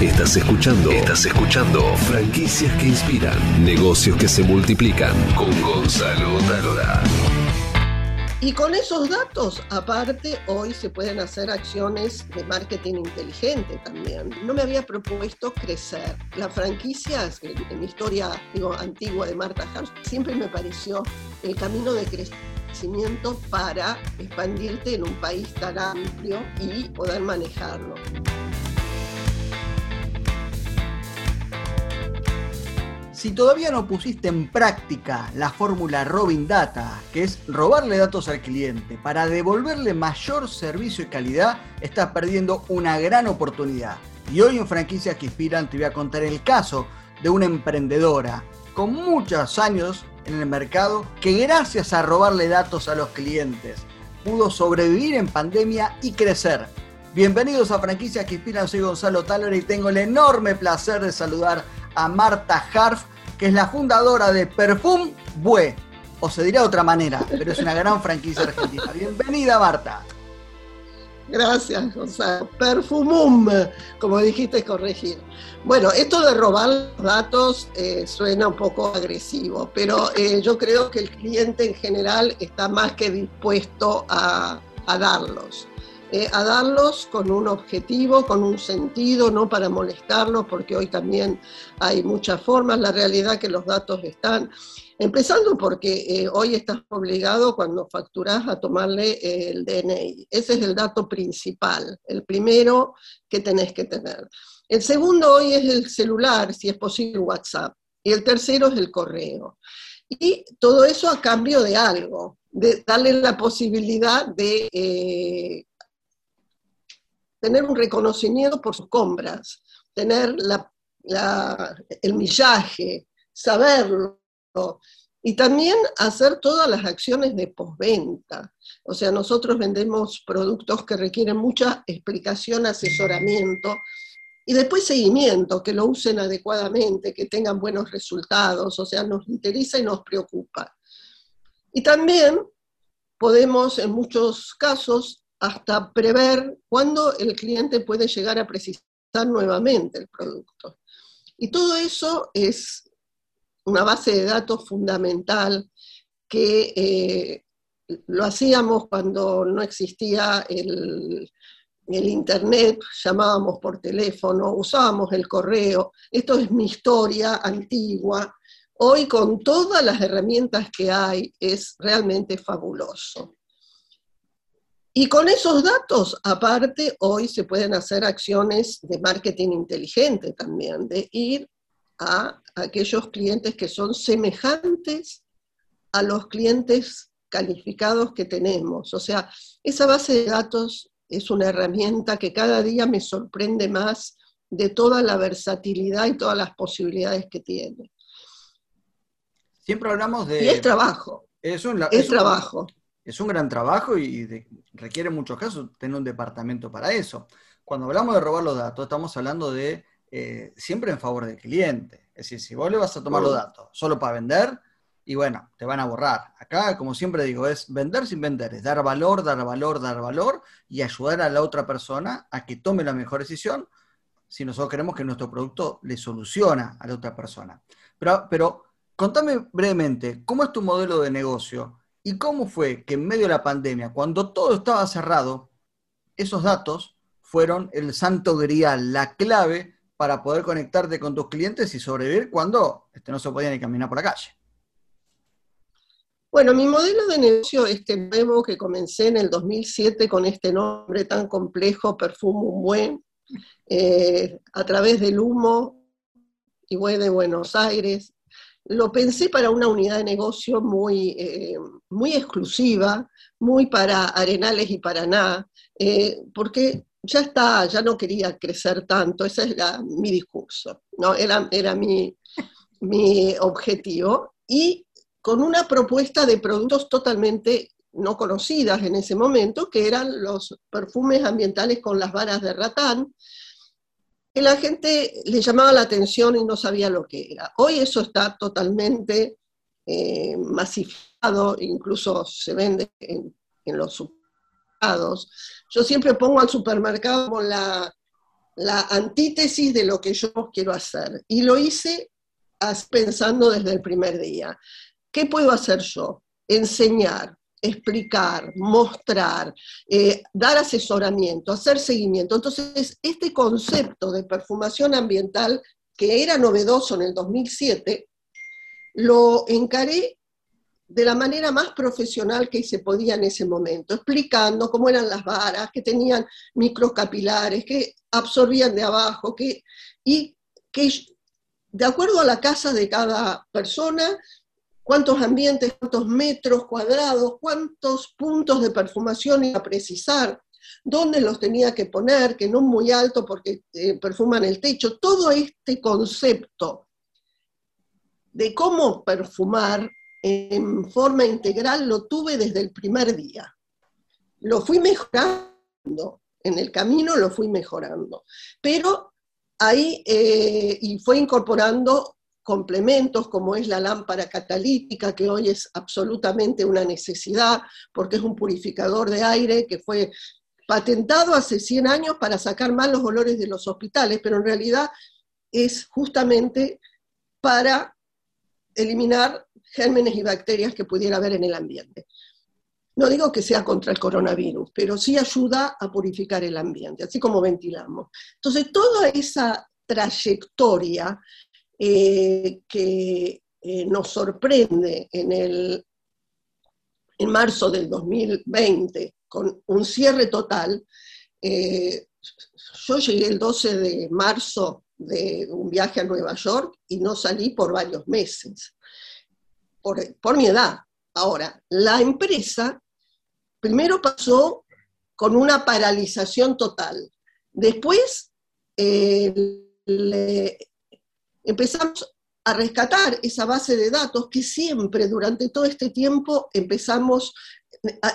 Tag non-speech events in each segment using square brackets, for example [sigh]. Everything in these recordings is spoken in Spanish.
Estás escuchando. Estás escuchando. Franquicias que inspiran. Negocios que se multiplican. Con Gonzalo Talora. Y con esos datos, aparte, hoy se pueden hacer acciones de marketing inteligente también. No me había propuesto crecer. Las franquicias, en, mi historia digo, antigua de Marta Hart, siempre me pareció el camino de crecimiento para expandirte en un país tan amplio y poder manejarlo. Si todavía no pusiste en práctica la fórmula Robin Data, que es robarle datos al cliente para devolverle mayor servicio y calidad, estás perdiendo una gran oportunidad. Y hoy en Franquicias que Inspiran te voy a contar el caso de una emprendedora con muchos años en el mercado que gracias a robarle datos a los clientes pudo sobrevivir en pandemia y crecer. Bienvenidos a Franquicias que Inspiran, soy Gonzalo Taller y tengo el enorme placer de saludar a Marta Harf, que es la fundadora de Perfum Bue, o se dirá de otra manera, pero es una gran franquicia argentina. Bienvenida, Marta. Gracias, José. Perfumum, como dijiste, corregir. Bueno, esto de robar los datos eh, suena un poco agresivo, pero eh, yo creo que el cliente en general está más que dispuesto a darlos. Eh, a darlos con un objetivo, con un sentido, no para molestarlos, porque hoy también hay muchas formas, la realidad que los datos están, empezando porque eh, hoy estás obligado cuando facturas a tomarle el DNI, ese es el dato principal, el primero que tenés que tener. El segundo hoy es el celular, si es posible WhatsApp, y el tercero es el correo. Y todo eso a cambio de algo, de darle la posibilidad de eh, tener un reconocimiento por sus compras, tener el millaje, saberlo, y también hacer todas las acciones de postventa. O sea, nosotros vendemos productos que requieren mucha explicación, asesoramiento y después seguimiento, que lo usen adecuadamente, que tengan buenos resultados. O sea, nos interesa y nos preocupa. Y también podemos, en muchos casos, hasta prever cuándo el cliente puede llegar a precisar nuevamente el producto. Y todo eso es una base de datos fundamental que eh, lo hacíamos cuando no existía el, el Internet, llamábamos por teléfono, usábamos el correo. Esto es mi historia antigua. Hoy con todas las herramientas que hay es realmente fabuloso. Y con esos datos, aparte, hoy se pueden hacer acciones de marketing inteligente también, de ir a aquellos clientes que son semejantes a los clientes calificados que tenemos. O sea, esa base de datos es una herramienta que cada día me sorprende más de toda la versatilidad y todas las posibilidades que tiene. Siempre hablamos de... Y es trabajo. Es, es, trabajo es un gran trabajo y requiere en muchos casos tener un departamento para eso. Cuando hablamos de robar los datos, estamos hablando de eh, siempre en favor del cliente. Es decir, si vos le vas a tomar los datos solo para vender, y bueno, te van a borrar. Acá, como siempre digo, es vender sin vender, es dar valor, dar valor, dar valor y ayudar a la otra persona a que tome la mejor decisión si nosotros queremos que nuestro producto le soluciona a la otra persona. Pero, pero contame brevemente, ¿cómo es tu modelo de negocio? ¿Y cómo fue que en medio de la pandemia, cuando todo estaba cerrado, esos datos fueron el santo grial, la clave para poder conectarte con tus clientes y sobrevivir cuando este, no se podía ni caminar por la calle? Bueno, mi modelo de negocio, este nuevo que comencé en el 2007 con este nombre tan complejo, Perfumo Buen, eh, a través del humo y de Buenos Aires, lo pensé para una unidad de negocio muy, eh, muy exclusiva, muy para Arenales y Paraná, eh, porque ya está, ya no quería crecer tanto, ese era mi discurso, ¿no? era, era mi, mi objetivo, y con una propuesta de productos totalmente no conocidas en ese momento, que eran los perfumes ambientales con las varas de ratán, que la gente le llamaba la atención y no sabía lo que era. Hoy eso está totalmente eh, masificado, incluso se vende en, los supermercados. Yo siempre pongo al supermercado como la, la antítesis de lo que yo quiero hacer. Y lo hice pensando desde el primer día. ¿Qué puedo hacer yo? Enseñar, explicar, mostrar, eh, dar asesoramiento, hacer seguimiento. Entonces, este concepto de perfumación ambiental, que era novedoso en el 2007, lo encaré de la manera más profesional que se podía en ese momento, explicando cómo eran las varas, que tenían microcapilares, que absorbían de abajo, que, y que de acuerdo a la casa de cada persona, cuántos ambientes, cuántos metros cuadrados, cuántos puntos de perfumación iba a precisar, dónde los tenía que poner, que no muy alto porque eh, perfuman el techo, todo este concepto de cómo perfumar en forma integral lo tuve desde el primer día. Lo fui mejorando, en el camino lo fui mejorando, pero ahí eh, y fue incorporando complementos como es la lámpara catalítica, que hoy es absolutamente una necesidad porque es un purificador de aire que fue patentado hace 100 años para sacar más los olores de los hospitales, pero en realidad es justamente para eliminar gérmenes y bacterias que pudiera haber en el ambiente. No digo que sea contra el coronavirus, pero sí ayuda a purificar el ambiente, así como ventilamos. Entonces, toda esa trayectoria eh, que eh, nos sorprende en, el, en marzo del 2020 con un cierre total, eh, yo llegué el 12 de marzo de un viaje a Nueva York y no salí por varios meses, por, por mi edad. Ahora, la empresa primero pasó con una paralización total. Después empezamos a rescatar esa base de datos que siempre durante todo este tiempo empezamos,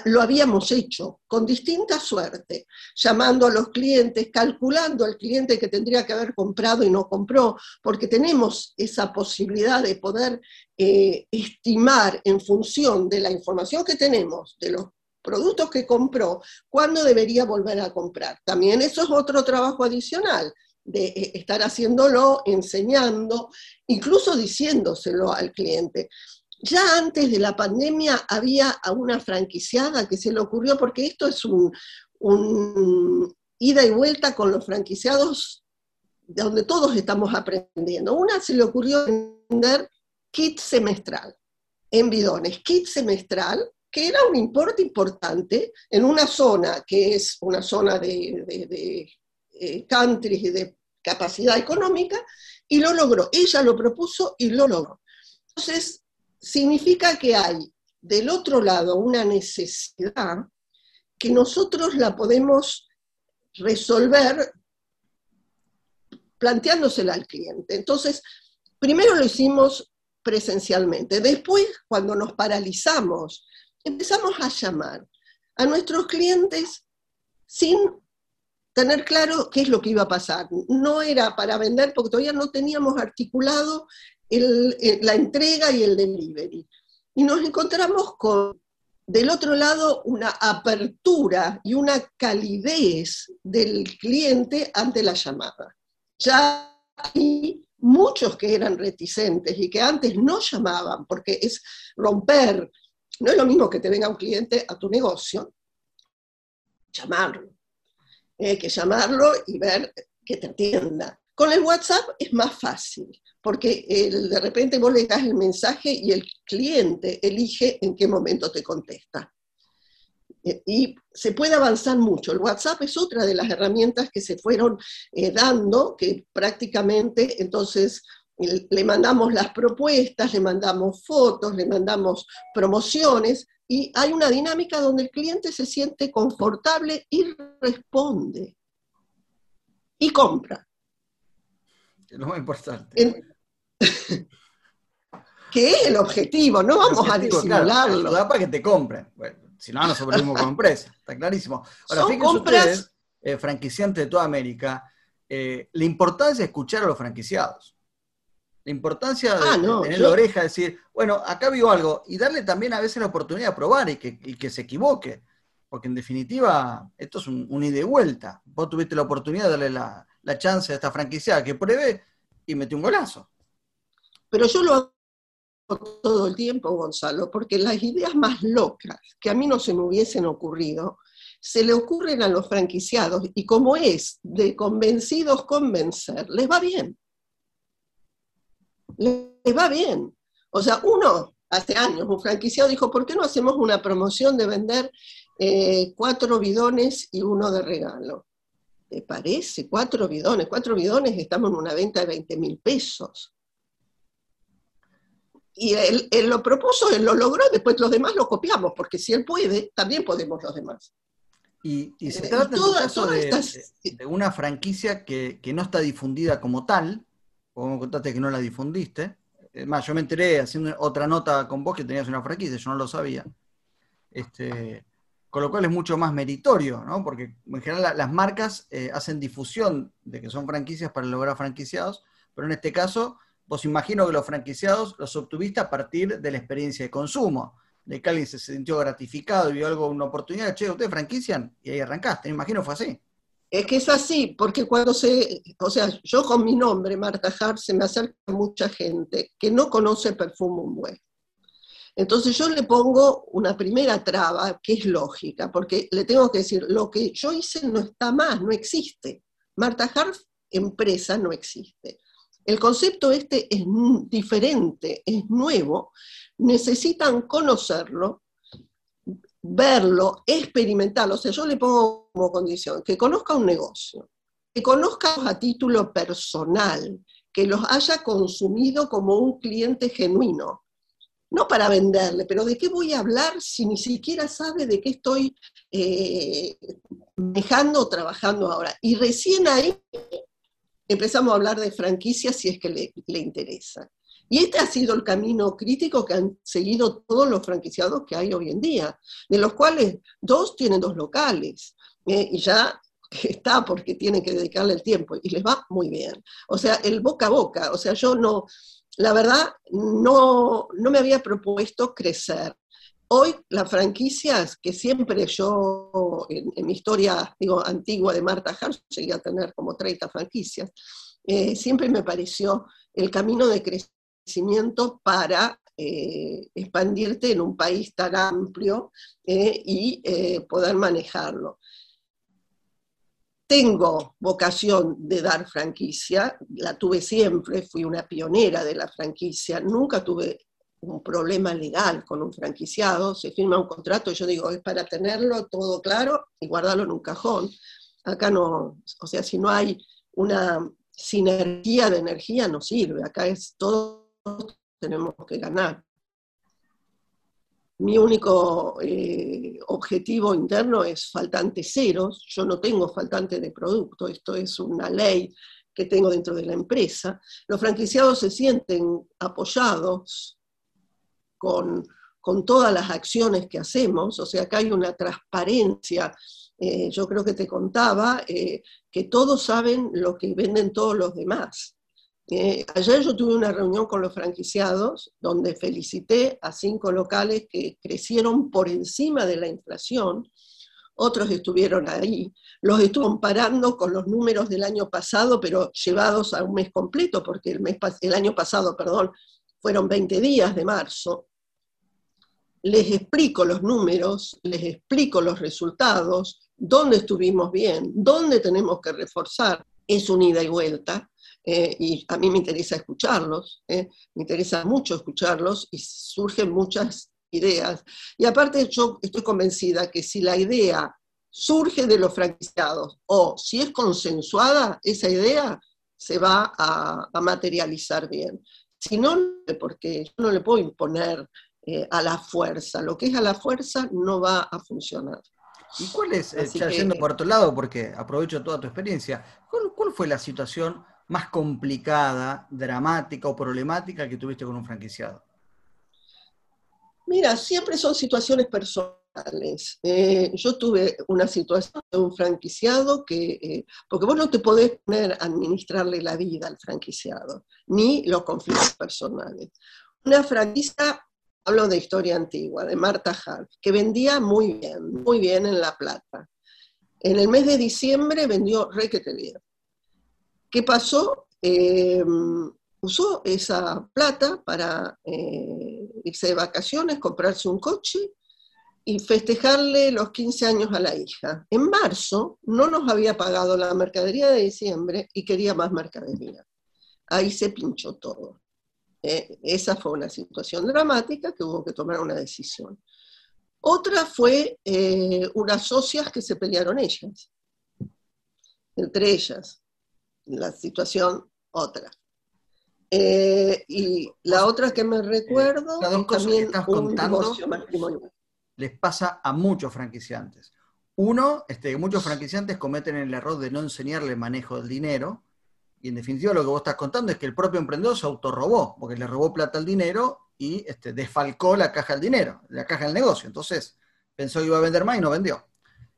lo habíamos hecho con distinta suerte, llamando a los clientes, calculando al cliente que tendría que haber comprado y no compró, porque tenemos esa posibilidad de poder eh, estimar en función de la información que tenemos, de los productos que compró, cuándo debería volver a comprar. También eso es otro trabajo adicional de eh, estar haciéndolo, enseñando, incluso diciéndoselo al cliente. Ya antes de la pandemia había a una franquiciada que se le ocurrió, porque esto es un, ida y vuelta con los franquiciados, de donde todos estamos aprendiendo. Una se le ocurrió vender kit semestral en bidones, kit semestral, que era un importe importante en una zona que es una zona de, de, de eh, countries y de capacidad económica, y lo logró. Ella lo propuso y lo logró. Entonces, significa que hay del otro lado una necesidad que nosotros la podemos resolver planteándosela al cliente. Entonces, primero lo hicimos presencialmente. Después, cuando nos paralizamos, empezamos a llamar a nuestros clientes sin tener claro qué es lo que iba a pasar. No era para vender porque todavía no teníamos articulado la entrega y el delivery. Y nos encontramos con, del otro lado, una apertura y una calidez del cliente ante la llamada. Ya hay muchos que eran reticentes y que antes no llamaban, porque es romper, no es lo mismo que te venga un cliente a tu negocio, llamarlo hay que llamarlo y ver que te atienda. Con el WhatsApp es más fácil, porque de repente vos le das el mensaje y el cliente elige en qué momento te contesta. Eh, y se puede avanzar mucho. El WhatsApp es otra de las herramientas que se fueron eh, dando, que prácticamente entonces le mandamos las propuestas, le mandamos fotos, le mandamos promociones, y hay una dinámica donde el cliente se siente confortable y responde y compra. Es lo más importante. [laughs] que es el objetivo, no vamos a disimularlo. da para que te compren. si no, no sobrevivimos como [laughs] empresa, está clarísimo. Ahora, fíjense compras... ustedes, eh, franquiciantes de toda América, eh, la importancia de escuchar a los franquiciados. La importancia de, ah, tener la oreja, decir, bueno, acá vio algo, y darle también a veces la oportunidad de probar y que, se equivoque. Porque en definitiva, esto es un, ida y vuelta. Vos tuviste la oportunidad de darle la, la chance a esta franquiciada que pruebe y mete un golazo. Pero yo lo hago todo el tiempo, Gonzalo, porque las ideas más locas que a mí no se me hubiesen ocurrido, se le ocurren a los franquiciados y como es de convencidos convencer, les va bien. Les va bien. O sea, uno, hace años, un franquiciado dijo, ¿por qué no hacemos una promoción de vender eh, cuatro bidones y uno de regalo? ¿Te parece? Cuatro bidones. Cuatro bidones estamos en una venta de 20 mil pesos. Y él, lo propuso, él lo logró, después los demás lo copiamos, porque si él puede, también podemos los demás. Y, se eh, trata en caso de, una franquicia que, no está difundida como tal, como me contaste que no la difundiste. Es más, yo me enteré haciendo otra nota con vos que tenías una franquicia, yo no lo sabía. Este, con lo cual es mucho más meritorio, ¿no? Porque en general las marcas eh, hacen difusión de que son franquicias para lograr franquiciados, pero en este caso, vos imagino que los franquiciados los obtuviste a partir de la experiencia de consumo, de que alguien se sintió gratificado y vio algo, una oportunidad, che, ustedes franquician, y ahí arrancaste, me imagino fue así. Es que es así, porque cuando se, o sea, yo con mi nombre, Marta Hart, se me acerca mucha gente que no conoce Perfumum Web. Entonces yo le pongo una primera traba que es lógica, porque le tengo que decir, lo que yo hice no está más, no existe. Marta Hart, empresa, no existe. El concepto este es diferente, es nuevo, necesitan conocerlo, verlo, experimentarlo. O sea, yo le pongo como condición que conozca un negocio, que conozca a título personal, que los haya consumido como un cliente genuino. No para venderle, pero ¿de qué voy a hablar si ni siquiera sabe de qué estoy eh, o trabajando ahora? Y recién ahí empezamos a hablar de franquicias si es que le interesa. Y este ha sido el camino crítico que han seguido todos los franquiciados que hay hoy en día, de los cuales dos tienen dos locales, eh, y ya está porque tienen que dedicarle el tiempo, y les va muy bien. O sea, el boca a boca, o sea, yo no, la verdad, no, no me había propuesto crecer. Hoy las franquicias que siempre yo, en, mi historia digo, antigua de Marta Hart, llegué a tener como 30 franquicias, eh, siempre me pareció el camino de crecer para eh, expandirte en un país tan amplio eh, y eh, poder manejarlo. Tengo vocación de dar franquicia, la tuve siempre, fui una pionera de la franquicia, nunca tuve un problema legal con un franquiciado, se firma un contrato, yo digo, es para tenerlo todo claro y guardarlo en un cajón. Acá no, o sea, si no hay una sinergia de energía, no sirve, acá es todo tenemos que ganar. Mi único eh, objetivo interno es faltante ceros, yo no tengo faltante de producto, esto es una ley que tengo dentro de la empresa. Los franquiciados se sienten apoyados con, todas las acciones que hacemos, o sea, que hay una transparencia. Eh, yo creo que te contaba eh, que todos saben lo que venden todos los demás. Eh, ayer yo tuve una reunión con los franquiciados donde felicité a cinco locales que crecieron por encima de la inflación. Otros estuvieron ahí. Los estuve comparando con los números del año pasado, pero llevados a un mes completo, porque el, mes, el año pasado, perdón, fueron 20 días de marzo. Les explico los números, les explico los resultados, dónde estuvimos bien, dónde tenemos que reforzar. Es un ida y vuelta eh, y a mí me interesa escucharlos, eh, me interesa mucho escucharlos y surgen muchas ideas. Y aparte yo estoy convencida que si la idea surge de los franquiciados o si es consensuada, esa idea se va a, materializar bien. Si no, porque yo no le puedo imponer eh, a la fuerza, lo que es a la fuerza no va a funcionar. ¿Y cuál es, ya yendo por otro lado, porque aprovecho toda tu experiencia, cuál fue la situación más complicada, dramática o problemática que tuviste con un franquiciado? Mira, siempre son situaciones personales. Eh, yo tuve una situación de un franquiciado que, eh, porque vos no te podés poner a administrarle la vida al franquiciado, ni los conflictos personales. Una franquicia, hablo de historia antigua, de Marta Hart, que vendía muy bien, muy bien en La Plata. En el mes de diciembre vendió requete bien ¿Qué pasó? Eh, usó esa plata para eh, irse de vacaciones, comprarse un coche y festejarle los 15 años a la hija. En marzo no nos había pagado la mercadería de diciembre y quería más mercadería. Ahí se pinchó todo. Eh, esa fue una situación dramática que hubo que tomar una decisión. Otra fue unas socias que se pelearon ellas, entre ellas. La situación otra. Eh, y la otra que me recuerdo las dos cosas que estás contando les pasa a muchos franquiciantes. Uno, este, muchos franquiciantes cometen el error de no enseñarle manejo del dinero, y en definitiva lo que vos estás contando es que el propio emprendedor se autorrobó, porque le robó plata al dinero y este, desfalcó la caja del dinero, la caja del negocio. Entonces pensó que iba a vender más y no vendió.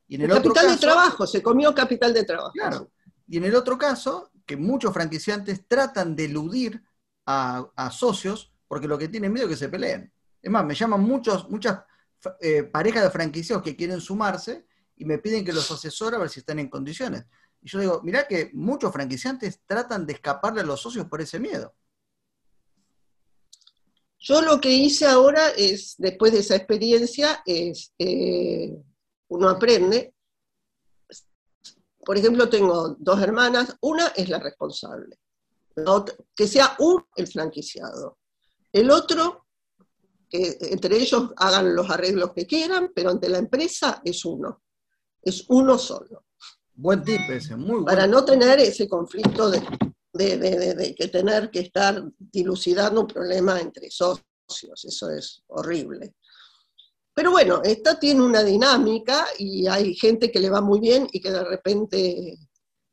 Y en el, capital de trabajo, se comió capital de trabajo. Claro. Y en el otro caso, que muchos franquiciantes tratan de eludir a, socios porque lo que tienen miedo es que se peleen. Es más, me llaman muchos, muchas eh, parejas de franquiciados que quieren sumarse y me piden que los asesore a ver si están en condiciones. Y yo digo, mirá que muchos franquiciantes tratan de escaparle a los socios por ese miedo. Yo lo que hice ahora es, después de esa experiencia, es, eh, uno aprende. Por ejemplo, tengo dos hermanas, una es la responsable, que sea uno el franquiciado. El otro, que entre ellos hagan los arreglos que quieran, pero ante la empresa es uno, es uno solo. Buen tip ese, muy bueno. Para no tener ese conflicto de, de, que tener que estar dilucidando un problema entre socios, eso es horrible. Pero bueno, esta tiene una dinámica y hay gente que le va muy bien y que de repente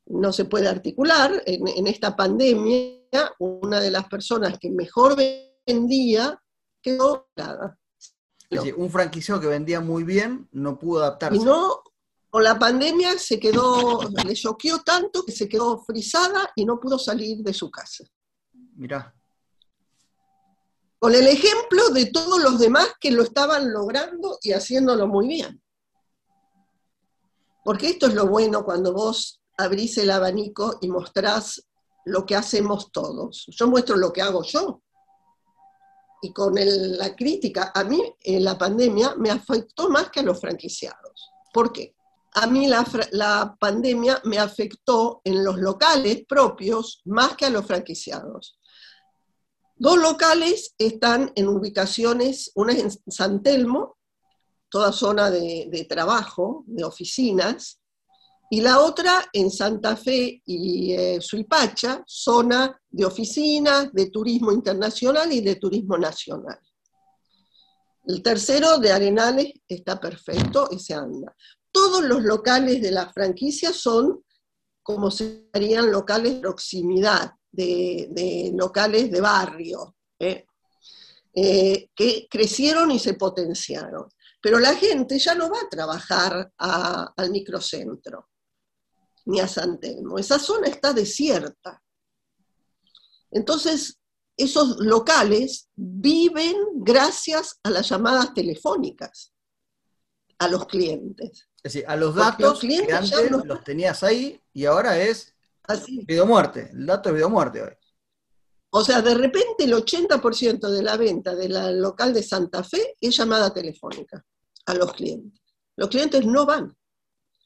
no se puede articular. En, esta pandemia, una de las personas que mejor vendía quedó nada. un franquiciado que vendía muy bien no pudo adaptarse. Y no, con la pandemia se quedó, le choqueó tanto que se quedó frisada y no pudo salir de su casa. Mirá. Con el ejemplo de todos los demás que lo estaban logrando y haciéndolo muy bien. Porque esto es lo bueno cuando vos abrís el abanico y mostrás lo que hacemos todos. Yo muestro lo que hago yo. Y con la crítica, a mí la pandemia me afectó más que a los franquiciados. ¿Por qué? A mí la, la pandemia me afectó en los locales propios más que a los franquiciados. Dos locales están en ubicaciones, una es en San Telmo, toda zona de, trabajo, de oficinas, y la otra en Santa Fe y eh, Suipacha, zona de oficinas, de turismo internacional y de turismo nacional. El tercero de Arenales está perfecto, ese anda. Todos los locales de la franquicia son como serían locales de proximidad, de, locales de barrio, ¿eh? Eh, que crecieron y se potenciaron. Pero la gente ya no va a trabajar al microcentro ni a San Telmo. Esa zona está desierta. Entonces, esos locales viven gracias a las llamadas telefónicas a los clientes. Es decir, a los datos que antes los tenías ahí y ahora es Así. video muerte. El dato es video muerte hoy. O sea, de repente el 80% de la venta del local de Santa Fe es llamada telefónica a los clientes. Los clientes no van.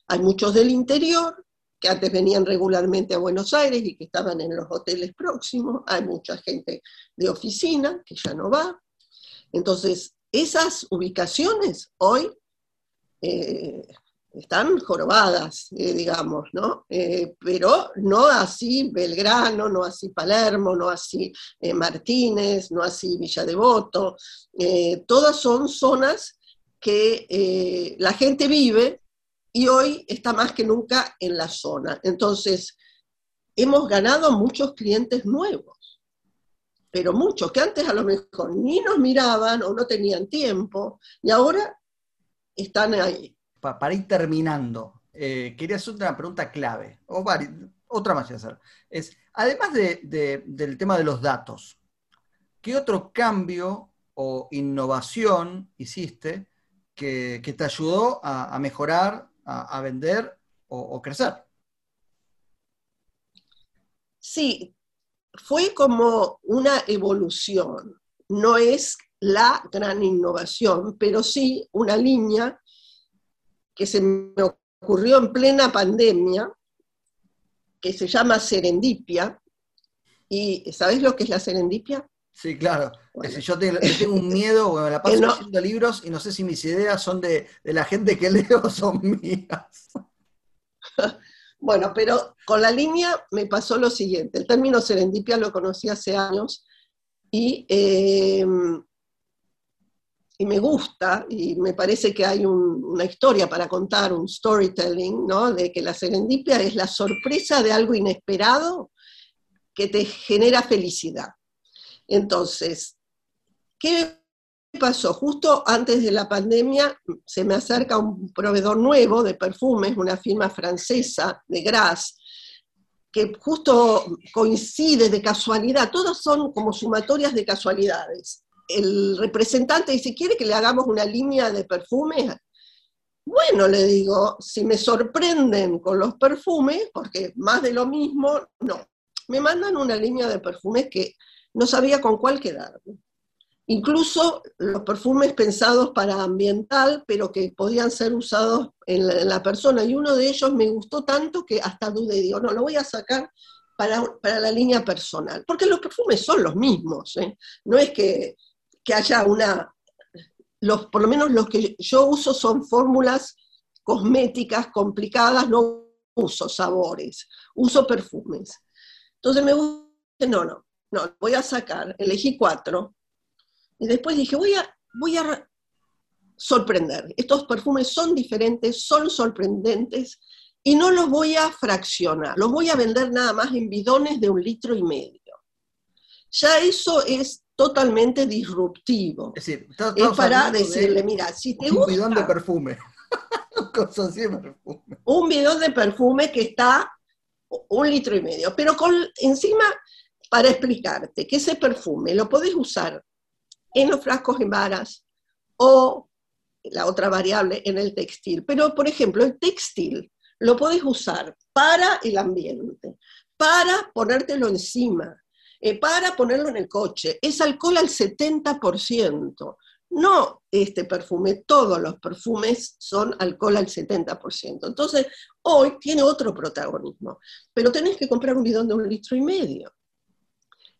Hay muchos del interior que antes venían regularmente a Buenos Aires y que estaban en los hoteles próximos, hay mucha gente de oficina que ya no va. Entonces, esas ubicaciones hoy eh, están jorobadas, eh, digamos, ¿no? Eh, pero no así Belgrano, no así Palermo, no así Martínez, no así Villa Devoto. todas son zonas que la gente vive y hoy está más que nunca en la zona. Entonces, hemos ganado muchos clientes nuevos, pero muchos que antes a lo mejor ni nos miraban o no tenían tiempo y ahora están ahí. Para ir terminando, eh, quería hacer una pregunta clave, o otra más que hacer. Es, además del tema de los datos, ¿qué otro cambio o innovación hiciste que, te ayudó a mejorar a, vender o, crecer. Sí, fue como una evolución. No es la gran innovación, pero sí una línea que se me ocurrió en plena pandemia, que se llama serendipia. ¿Y sabés lo que es la serendipia? Sí, claro. yo tengo, un miedo, me la paso [laughs] leyendo libros y no sé si mis ideas son de, de la gente que leo o [laughs] son mías. [laughs] Bueno, pero con la línea me pasó lo siguiente. El término serendipia lo conocí hace años y, eh, y me gusta y me parece que hay una historia para contar, un storytelling, ¿no? De que la serendipia es la sorpresa de algo inesperado que te genera felicidad. Entonces, ¿qué pasó? Justo antes de la pandemia se me acerca un proveedor nuevo de perfumes, una firma francesa de Grasse, que justo coincide de casualidad, todas son como sumatorias de casualidades. El representante dice, ¿quiere que le hagamos una línea de perfumes? Bueno, le digo, si me sorprenden con los perfumes, porque más de lo mismo, no. Me mandan una línea de perfumes que no sabía con cuál quedarme. Incluso los perfumes pensados para ambiental, pero que podían ser usados en la, persona. Y uno de ellos me gustó tanto que hasta dudé, digo, no, lo voy a sacar para, la línea personal. Porque los perfumes son los mismos. ¿eh? No es que, que haya una... Los, por lo menos los que yo uso son fórmulas cosméticas complicadas, no uso sabores, uso perfumes. Entonces me gusta, no, no, no, voy a sacar, elegí cuatro, y después dije, voy a, voy a sorprender. Estos perfumes son diferentes, son sorprendentes y no los voy a fraccionar, los voy a vender nada más en bidones de un litro y medio. Ya eso es totalmente disruptivo. Es decir, es para decirle, mira, si te gusta... Un bidón de perfume. [laughs] perfume. Un bidón de perfume que está un litro y medio, pero con encima, para explicarte que ese perfume lo podés usar en los frascos en varas o la otra variable en el textil. Pero, por ejemplo, el textil lo puedes usar para el ambiente, para ponértelo encima, eh, para ponerlo en el coche. Es alcohol al 70%. No este perfume, todos los perfumes son alcohol al 70%. Entonces, hoy tiene otro protagonismo, pero tenés que comprar un bidón de un litro y medio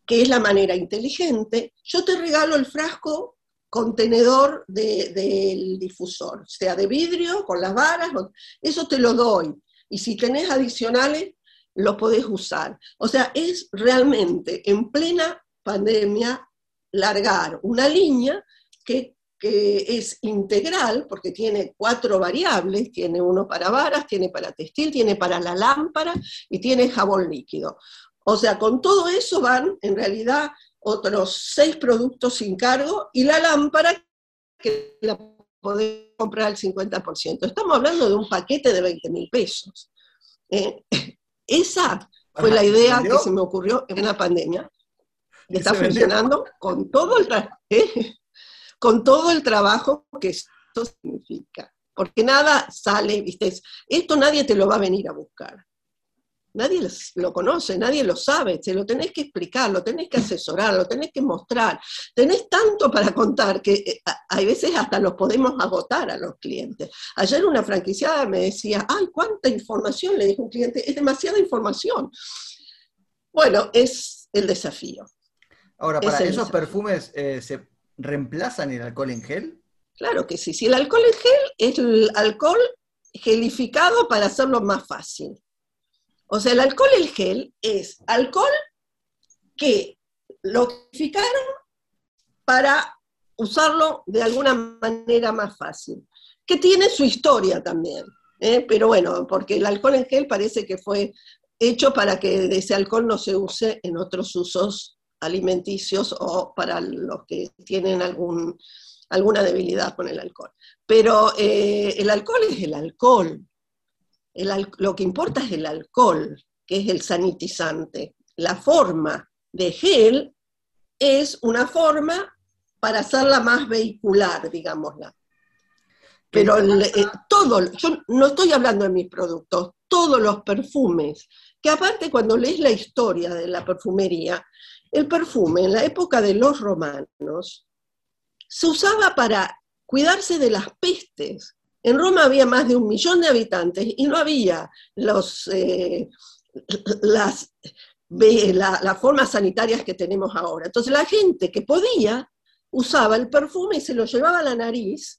que es la manera inteligente, yo te regalo el frasco contenedor del difusor, sea de vidrio, con las varas, eso te lo doy. Y si tenés adicionales, lo podés usar. O sea, es realmente en plena pandemia largar una línea que, que, es integral, porque tiene cuatro variables, tiene uno para varas, tiene para textil, tiene para la lámpara y tiene jabón líquido. O sea, con todo eso van en realidad otros seis productos sin cargo y la lámpara que la podés comprar al 50%. Estamos hablando de un paquete de 20 mil pesos. Eh, esa fue la idea que se me ocurrió en una pandemia. Y está funcionando con todo, el eh, con todo el trabajo que esto significa. Porque nada sale, ¿viste? Esto nadie te lo va a venir a buscar nadie lo conoce, nadie lo sabe, te lo tenés que explicar, lo tenés que asesorar, lo tenés que mostrar. Tenés tanto para contar que eh, hay veces hasta los podemos agotar a los clientes. Ayer una franquiciada me decía, ay, cuánta información, le dijo un cliente, es demasiada información. Bueno, es el desafío. Ahora, ¿para esos perfumes eh, se reemplazan el alcohol en gel? Claro que sí, si el alcohol en gel es el alcohol gelificado para hacerlo más fácil. O sea, el alcohol el gel es alcohol que lo gelificaron para usarlo de alguna manera más fácil, que tiene su historia también, ¿eh? pero bueno, porque el alcohol en gel parece que fue hecho para que ese alcohol no se use en otros usos alimenticios o para los que tienen algún, alguna debilidad con el alcohol. Pero eh, el alcohol es el alcohol, lo que importa es el alcohol, que es el sanitizante. La forma de gel es una forma para hacerla más vehicular, digámosla. Pero eh, todo, yo no estoy hablando de mis productos, todos los perfumes que aparte cuando lees la historia de la perfumería, el perfume en la época de los romanos se usaba para cuidarse de las pestes. En Roma había más de un millón de habitantes y no había los, eh, las, las formas sanitarias que tenemos ahora. Entonces la gente que podía usaba el perfume y se lo llevaba a la nariz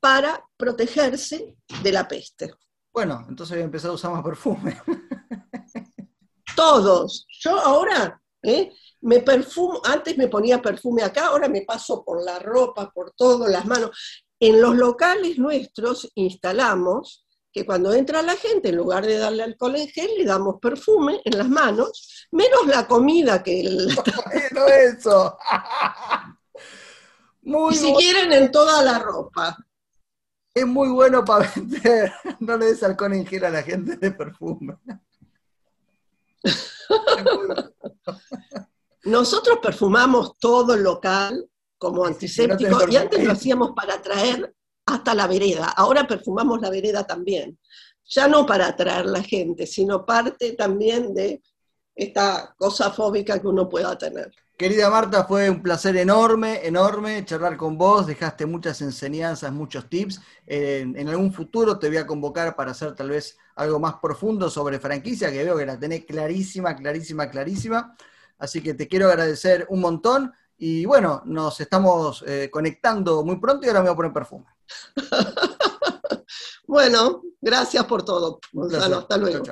para protegerse de la peste. Bueno, entonces voy a empezar a usar más perfume. [laughs] Todos. Yo ahora ¿eh? me perfumo, antes me ponía perfume acá, ahora me paso por la ropa, por todo, las manos. En los locales nuestros instalamos que cuando entra la gente, en lugar de darle alcohol en gel, le damos perfume en las manos, menos la comida que el... [laughs] [laughs] eso. [laughs] Muy y si quieren en toda la ropa. Es muy bueno para vender. No le des alcohol en gel a la gente de perfume. Nosotros perfumamos todo el local como antiséptico y antes lo hacíamos para traer hasta la vereda. Ahora perfumamos la vereda también. Ya no para atraer la gente, sino parte también de esta cosa fóbica que uno pueda tener. Querida Marta, fue un placer enorme, enorme charlar con vos. Dejaste muchas enseñanzas, muchos tips. en algún futuro te voy a convocar para hacer tal vez algo más profundo sobre franquicia, que veo que la tenés clarísima, clarísima, clarísima. Así que te quiero agradecer un montón. Y bueno, nos estamos eh, conectando muy pronto y ahora me voy a poner perfume. [laughs] bueno, gracias por todo, Hasta luego.